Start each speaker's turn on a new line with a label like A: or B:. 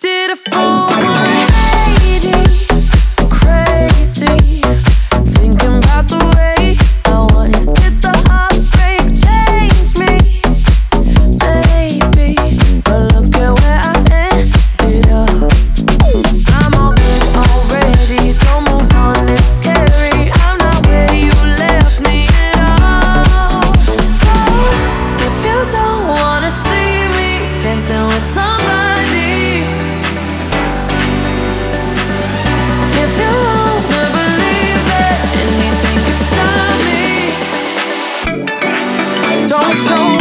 A: Did a fool don't show